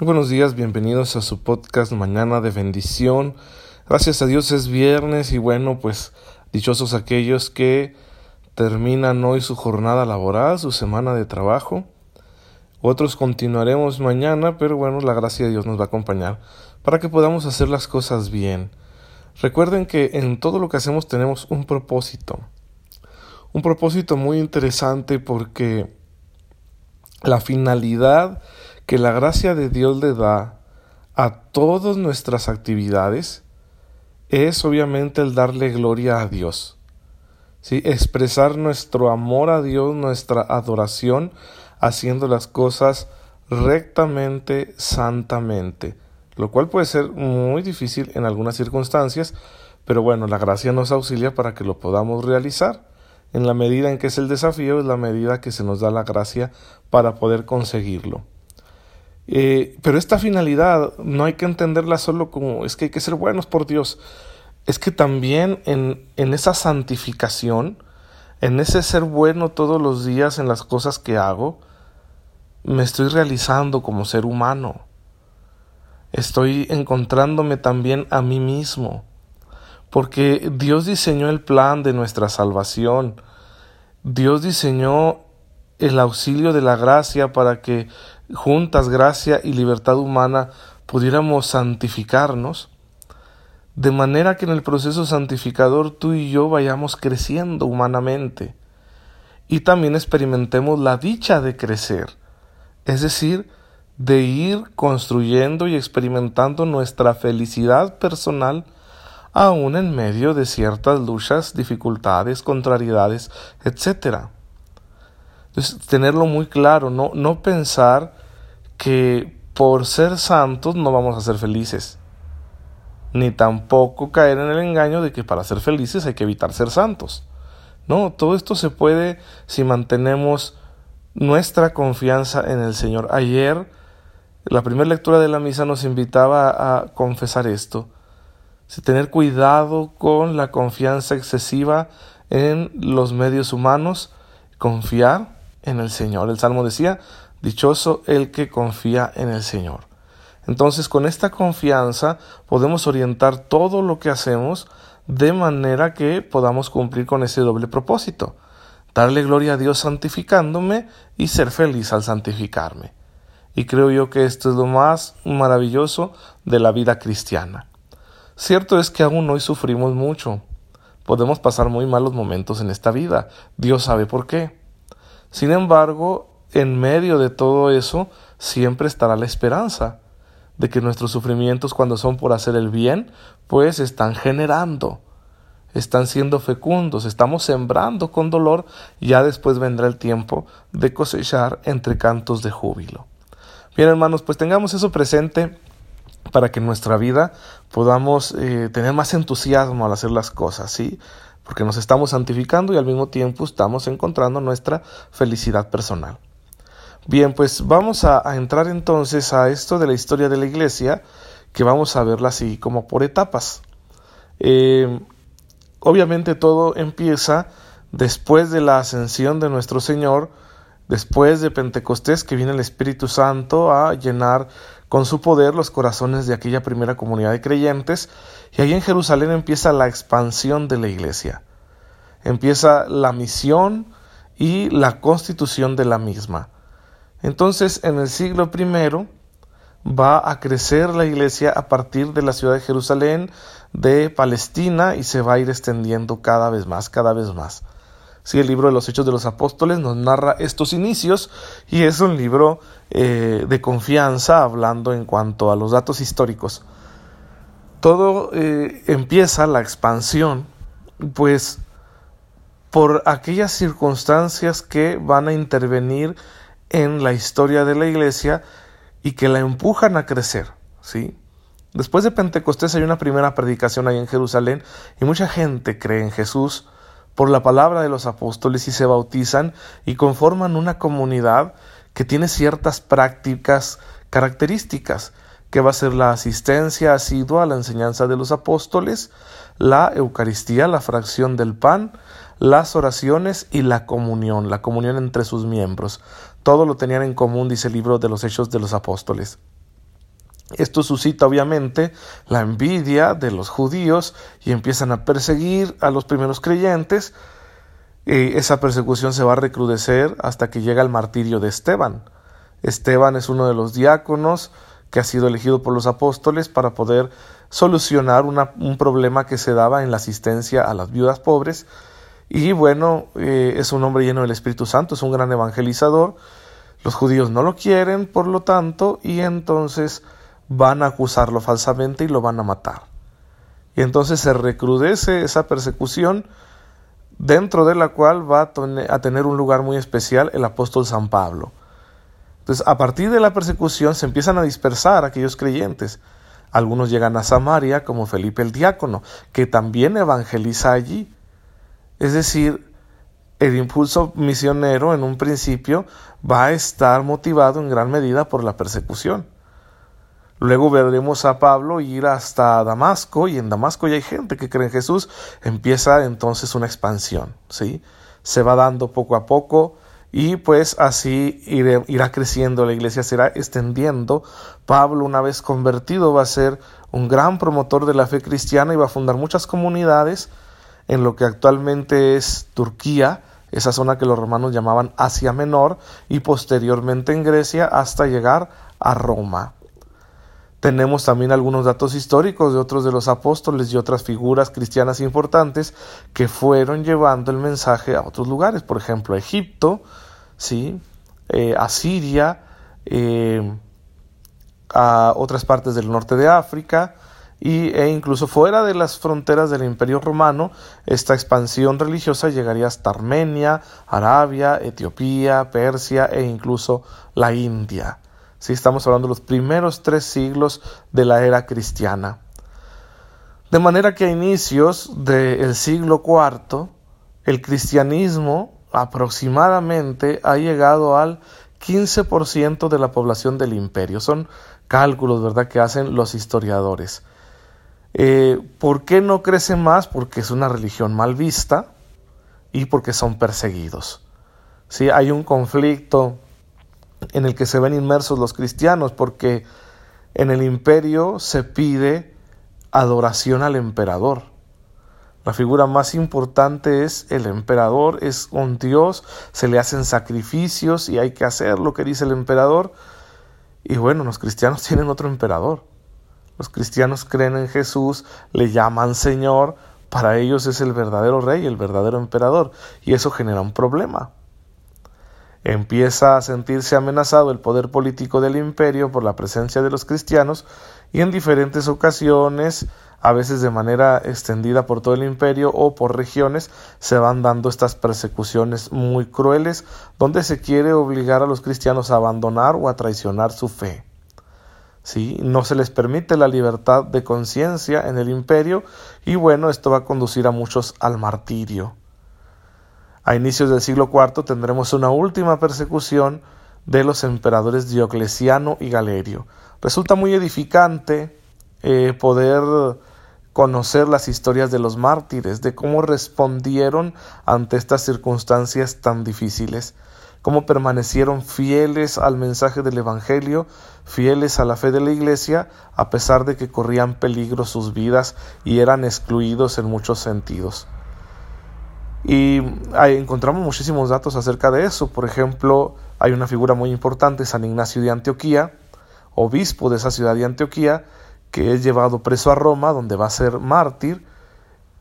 Muy buenos días, bienvenidos a su podcast Mañana de Bendición. Gracias a Dios es viernes y bueno, pues dichosos aquellos que terminan hoy su jornada laboral, su semana de trabajo. Otros continuaremos mañana, pero bueno, la gracia de Dios nos va a acompañar para que podamos hacer las cosas bien. Recuerden que en todo lo que hacemos tenemos un propósito. Un propósito muy interesante porque la finalidad que la gracia de Dios le da a todas nuestras actividades es obviamente el darle gloria a Dios. ¿sí? Expresar nuestro amor a Dios, nuestra adoración, haciendo las cosas rectamente, santamente, lo cual puede ser muy difícil en algunas circunstancias, pero bueno, la gracia nos auxilia para que lo podamos realizar. En la medida en que es el desafío, es la medida que se nos da la gracia para poder conseguirlo. Eh, pero esta finalidad no hay que entenderla solo como es que hay que ser buenos por Dios. Es que también en, en esa santificación, en ese ser bueno todos los días en las cosas que hago, me estoy realizando como ser humano. Estoy encontrándome también a mí mismo. Porque Dios diseñó el plan de nuestra salvación. Dios diseñó el auxilio de la gracia para que juntas gracia y libertad humana pudiéramos santificarnos, de manera que en el proceso santificador tú y yo vayamos creciendo humanamente y también experimentemos la dicha de crecer, es decir, de ir construyendo y experimentando nuestra felicidad personal aún en medio de ciertas luchas, dificultades, contrariedades, etc. Entonces, tenerlo muy claro, no, no pensar que por ser santos no vamos a ser felices, ni tampoco caer en el engaño de que para ser felices hay que evitar ser santos. No, todo esto se puede si mantenemos nuestra confianza en el Señor. Ayer, la primera lectura de la misa nos invitaba a confesar esto, si tener cuidado con la confianza excesiva en los medios humanos, confiar en el Señor. El Salmo decía, dichoso el que confía en el Señor. Entonces con esta confianza podemos orientar todo lo que hacemos de manera que podamos cumplir con ese doble propósito, darle gloria a Dios santificándome y ser feliz al santificarme. Y creo yo que esto es lo más maravilloso de la vida cristiana. Cierto es que aún hoy sufrimos mucho. Podemos pasar muy malos momentos en esta vida. Dios sabe por qué. Sin embargo, en medio de todo eso, siempre estará la esperanza de que nuestros sufrimientos cuando son por hacer el bien, pues están generando, están siendo fecundos, estamos sembrando con dolor ya después vendrá el tiempo de cosechar entre cantos de júbilo. Bien hermanos, pues tengamos eso presente para que en nuestra vida podamos eh, tener más entusiasmo al hacer las cosas, ¿sí? Porque nos estamos santificando y al mismo tiempo estamos encontrando nuestra felicidad personal. Bien, pues vamos a, entrar entonces a esto de la historia de la iglesia, que vamos a verla así como por etapas. Eh, obviamente todo empieza después de la ascensión de nuestro Señor, después de Pentecostés, que viene el Espíritu Santo a llenar con su poder los corazones de aquella primera comunidad de creyentes, y ahí en Jerusalén empieza la expansión de la iglesia, empieza la misión y la constitución de la misma. Entonces, en el siglo I va a crecer la iglesia a partir de la ciudad de Jerusalén, de Palestina, y se va a ir extendiendo cada vez más, cada vez más. Sí, el libro de los Hechos de los Apóstoles nos narra estos inicios y es un libro eh, de confianza hablando en cuanto a los datos históricos. Todo eh, empieza la expansión, pues por aquellas circunstancias que van a intervenir en la historia de la iglesia y que la empujan a crecer, ¿sí? Después de Pentecostés hay una primera predicación ahí en Jerusalén y mucha gente cree en Jesús por la palabra de los apóstoles y se bautizan y conforman una comunidad que tiene ciertas prácticas características, que va a ser la asistencia asidua a la enseñanza de los apóstoles, la Eucaristía, la fracción del pan, las oraciones y la comunión, la comunión entre sus miembros. Todo lo tenían en común, dice el libro de los Hechos de los Apóstoles. Esto suscita obviamente la envidia de los judíos y empiezan a perseguir a los primeros creyentes. Y esa persecución se va a recrudecer hasta que llega el martirio de Esteban. Esteban es uno de los diáconos que ha sido elegido por los apóstoles para poder solucionar un problema que se daba en la asistencia a las viudas pobres. Y bueno, eh, es un hombre lleno del Espíritu Santo, es un gran evangelizador. Los judíos no lo quieren, por lo tanto, y entonces van a acusarlo falsamente y lo van a matar. Y entonces se recrudece esa persecución dentro de la cual va a tener un lugar muy especial el apóstol San Pablo. Entonces, a partir de la persecución se empiezan a dispersar aquellos creyentes. Algunos llegan a Samaria, como Felipe el diácono, que también evangeliza allí. Es decir, el impulso misionero en un principio va a estar motivado en gran medida por la persecución. Luego veremos a Pablo ir hasta Damasco y en Damasco ya hay gente que cree en Jesús. Empieza entonces una expansión, ¿sí? Se va dando poco a poco y pues así irá creciendo la iglesia, se irá extendiendo. Pablo una vez convertido va a ser un gran promotor de la fe cristiana y va a fundar muchas comunidades en lo que actualmente es Turquía, esa zona que los romanos llamaban Asia Menor y posteriormente en Grecia hasta llegar a Roma. Tenemos también algunos datos históricos de otros de los apóstoles y otras figuras cristianas importantes que fueron llevando el mensaje a otros lugares, por ejemplo a Egipto, ¿sí? Eh, a Siria, eh, a otras partes del norte de África y, e incluso fuera de las fronteras del Imperio Romano, esta expansión religiosa llegaría hasta Armenia, Arabia, Etiopía, Persia e incluso la India. Estamos hablando de los primeros tres siglos de la era cristiana. De manera que a inicios del siglo IV, el cristianismo aproximadamente ha llegado al 15% de la población del imperio. Son cálculos, ¿verdad?, que hacen los historiadores. Eh, ¿Por qué no crece más? Porque es una religión mal vista y porque son perseguidos. ¿Sí? Hay un conflicto en el que se ven inmersos los cristianos, porque en el imperio se pide adoración al emperador. La figura más importante es el emperador, es un dios, se le hacen sacrificios y hay que hacer lo que dice el emperador. Y bueno, los cristianos tienen otro emperador. Los cristianos creen en Jesús, le llaman Señor, para ellos es el verdadero rey, el verdadero emperador, y eso genera un problema. Empieza a sentirse amenazado el poder político del imperio por la presencia de los cristianos y en diferentes ocasiones, a veces de manera extendida por todo el imperio o por regiones, se van dando estas persecuciones muy crueles donde se quiere obligar a los cristianos a abandonar o a traicionar su fe. ¿Sí? No se les permite la libertad de conciencia en el imperio y bueno, esto va a conducir a muchos al martirio. A inicios del siglo IV tendremos una última persecución de los emperadores Diocleciano y Galerio. Resulta muy edificante eh, poder conocer las historias de los mártires, de cómo respondieron ante estas circunstancias tan difíciles, cómo permanecieron fieles al mensaje del Evangelio, fieles a la fe de la Iglesia, a pesar de que corrían peligro sus vidas y eran excluidos en muchos sentidos. Y ahí encontramos muchísimos datos acerca de eso. Por ejemplo, hay una figura muy importante, San Ignacio de Antioquía, obispo de esa ciudad de Antioquía, que es llevado preso a Roma, donde va a ser mártir,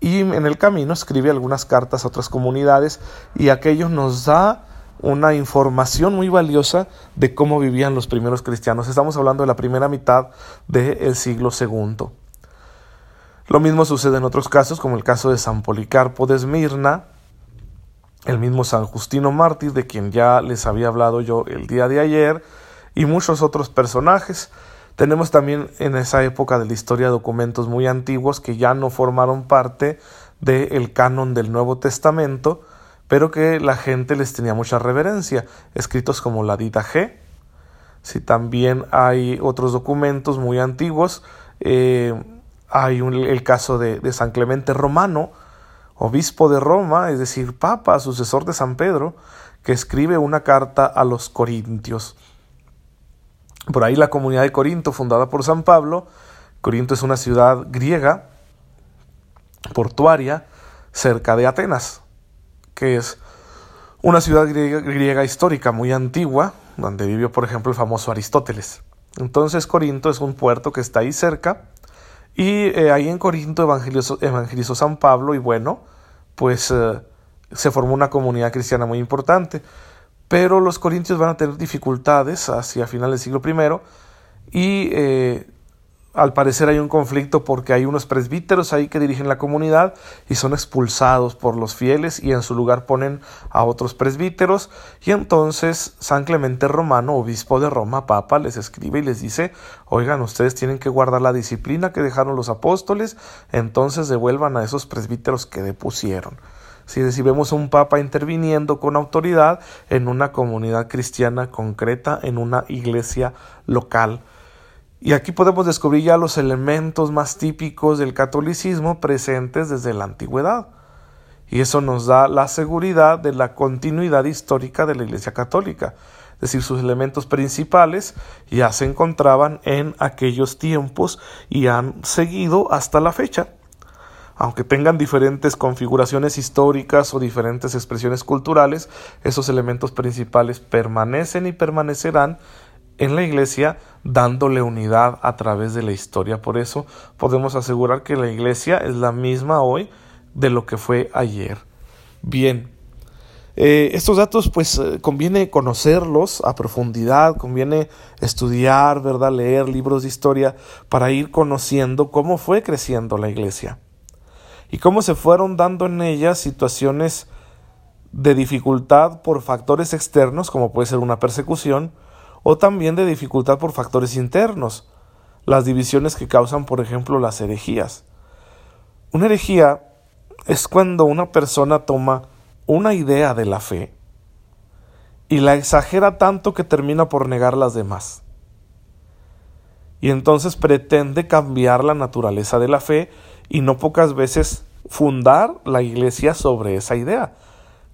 y en el camino escribe algunas cartas a otras comunidades, y aquello nos da una información muy valiosa de cómo vivían los primeros cristianos. Estamos hablando de la primera mitad del siglo II. Lo mismo sucede en otros casos, como el caso de San Policarpo de Esmirna, el mismo San Justino Mártir, de quien ya les había hablado yo el día de ayer, y muchos otros personajes. Tenemos también en esa época de la historia documentos muy antiguos que ya no formaron parte del canon del Nuevo Testamento, pero que la gente les tenía mucha reverencia, escritos como la Dita G. Si también hay otros documentos muy antiguos, eh, hay el caso de, de San Clemente Romano, obispo de Roma, es decir, papa, sucesor de San Pedro, que escribe una carta a los corintios. Por ahí la comunidad de Corinto, fundada por San Pablo, Corinto es una ciudad griega, portuaria, cerca de Atenas, que es una ciudad griega, histórica muy antigua, donde vivió, por ejemplo, el famoso Aristóteles. Entonces Corinto es un puerto que está ahí cerca, y eh, ahí en Corinto evangelizó, San Pablo, y bueno, pues eh, se formó una comunidad cristiana muy importante. Pero los corintios van a tener dificultades hacia finales del siglo I y eh, al parecer hay un conflicto porque hay unos presbíteros ahí que dirigen la comunidad y son expulsados por los fieles y en su lugar ponen a otros presbíteros y entonces San Clemente Romano, obispo de Roma, papa, les escribe y les dice, oigan, ustedes tienen que guardar la disciplina que dejaron los apóstoles, entonces devuelvan a esos presbíteros que depusieron. Si, si vemos un papa interviniendo con autoridad en una comunidad cristiana concreta, en una iglesia local, y aquí podemos descubrir ya los elementos más típicos del catolicismo presentes desde la antigüedad. Y eso nos da la seguridad de la continuidad histórica de la Iglesia Católica. Es decir, sus elementos principales ya se encontraban en aquellos tiempos y han seguido hasta la fecha. Aunque tengan diferentes configuraciones históricas o diferentes expresiones culturales, esos elementos principales permanecen y permanecerán en la iglesia dándole unidad a través de la historia. Por eso podemos asegurar que la iglesia es la misma hoy de lo que fue ayer. Bien, eh, estos datos pues eh, conviene conocerlos a profundidad, conviene estudiar, ¿verdad? leer libros de historia para ir conociendo cómo fue creciendo la iglesia y cómo se fueron dando en ella situaciones de dificultad por factores externos como puede ser una persecución, o también de dificultad por factores internos, las divisiones que causan, por ejemplo, las herejías. Una herejía es cuando una persona toma una idea de la fe y la exagera tanto que termina por negar las demás. Y entonces pretende cambiar la naturaleza de la fe y no pocas veces fundar la iglesia sobre esa idea.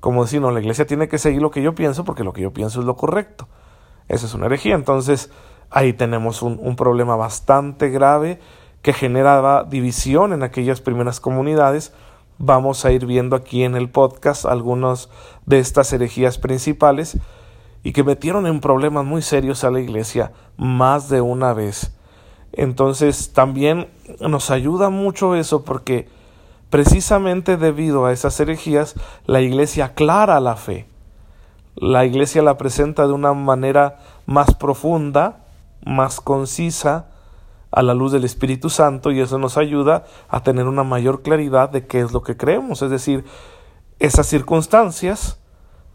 Como decir, no, la iglesia tiene que seguir lo que yo pienso porque lo que yo pienso es lo correcto. Eso es una herejía. Entonces ahí tenemos un, problema bastante grave que generaba división en aquellas primeras comunidades. Vamos a ir viendo aquí en el podcast algunas de estas herejías principales y que metieron en problemas muy serios a la iglesia más de una vez. Entonces también nos ayuda mucho eso porque precisamente debido a esas herejías la iglesia aclara la fe la iglesia la presenta de una manera más profunda, más concisa, a la luz del Espíritu Santo y eso nos ayuda a tener una mayor claridad de qué es lo que creemos. Es decir, esas circunstancias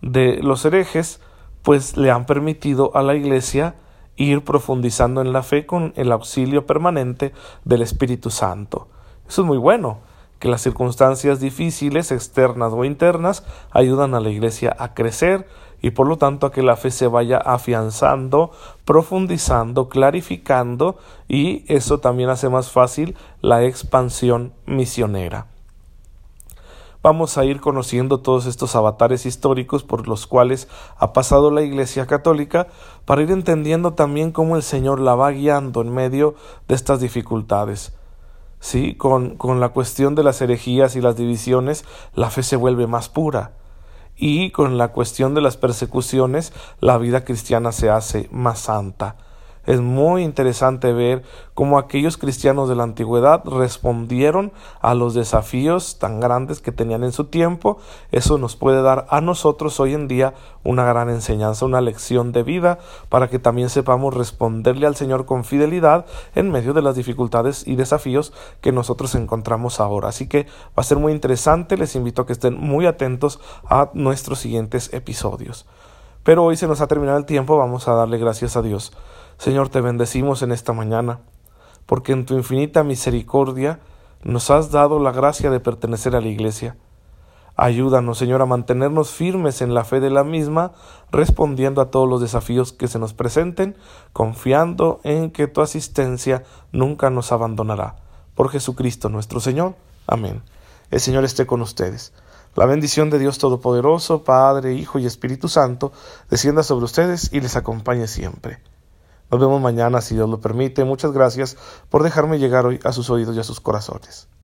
de los herejes pues le han permitido a la iglesia ir profundizando en la fe con el auxilio permanente del Espíritu Santo. Eso es muy bueno, que las circunstancias difíciles, externas o internas, ayudan a la iglesia a crecer y por lo tanto a que la fe se vaya afianzando, profundizando, clarificando y eso también hace más fácil la expansión misionera. Vamos a ir conociendo todos estos avatares históricos por los cuales ha pasado la Iglesia Católica para ir entendiendo también cómo el Señor la va guiando en medio de estas dificultades. Sí, con, con la cuestión de las herejías y las divisiones, la fe se vuelve más pura y con la cuestión de las persecuciones la vida cristiana se hace más santa. Es muy interesante ver cómo aquellos cristianos de la antigüedad respondieron a los desafíos tan grandes que tenían en su tiempo. Eso nos puede dar a nosotros hoy en día una gran enseñanza, una lección de vida para que también sepamos responderle al Señor con fidelidad en medio de las dificultades y desafíos que nosotros encontramos ahora. Así que va a ser muy interesante. Les invito a que estén muy atentos a nuestros siguientes episodios. Pero hoy se nos ha terminado el tiempo, vamos a darle gracias a Dios. Señor, te bendecimos en esta mañana, porque en tu infinita misericordia nos has dado la gracia de pertenecer a la Iglesia. Ayúdanos, Señor, a mantenernos firmes en la fe de la misma, respondiendo a todos los desafíos que se nos presenten, confiando en que tu asistencia nunca nos abandonará. Por Jesucristo nuestro Señor. Amén. El Señor esté con ustedes. La bendición de Dios Todopoderoso, Padre, Hijo y Espíritu Santo, descienda sobre ustedes y les acompañe siempre. Nos vemos mañana si Dios lo permite. Muchas gracias por dejarme llegar hoy a sus oídos y a sus corazones.